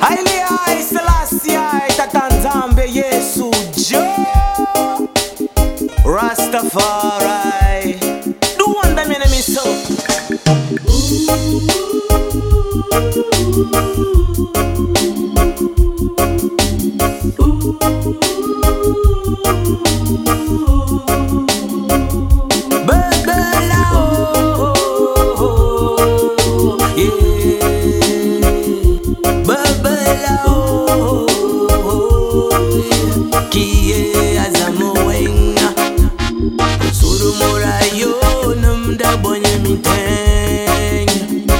Hailia Selassie itatanzambe Yesu jo Rastafari Do wonder me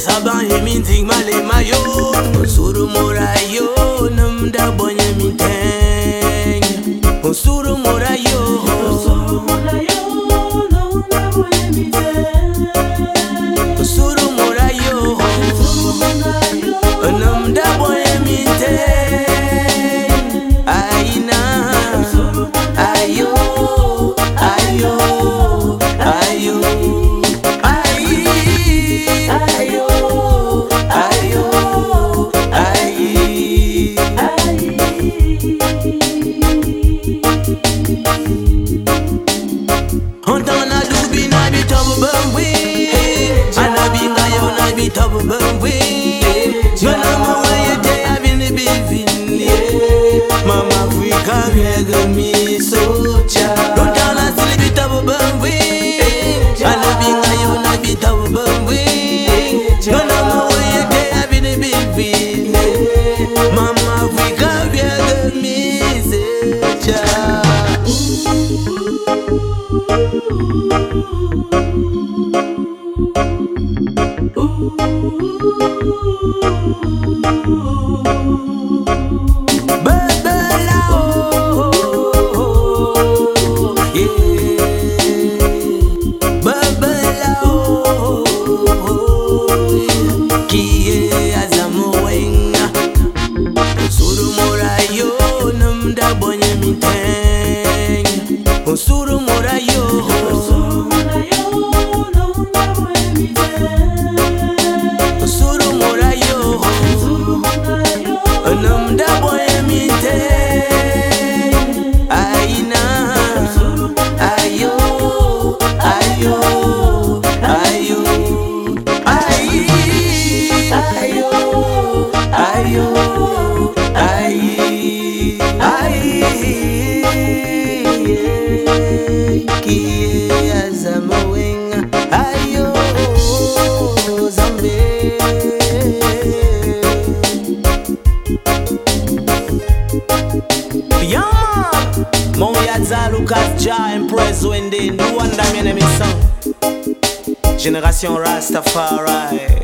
sabahe minzing malemayo osuru morayo nomndabonye mitenya osuru Osurumura yo namda bonye mitenga Osurumura I look at Jah impressed when they know and I'm son. Génération Rastafari.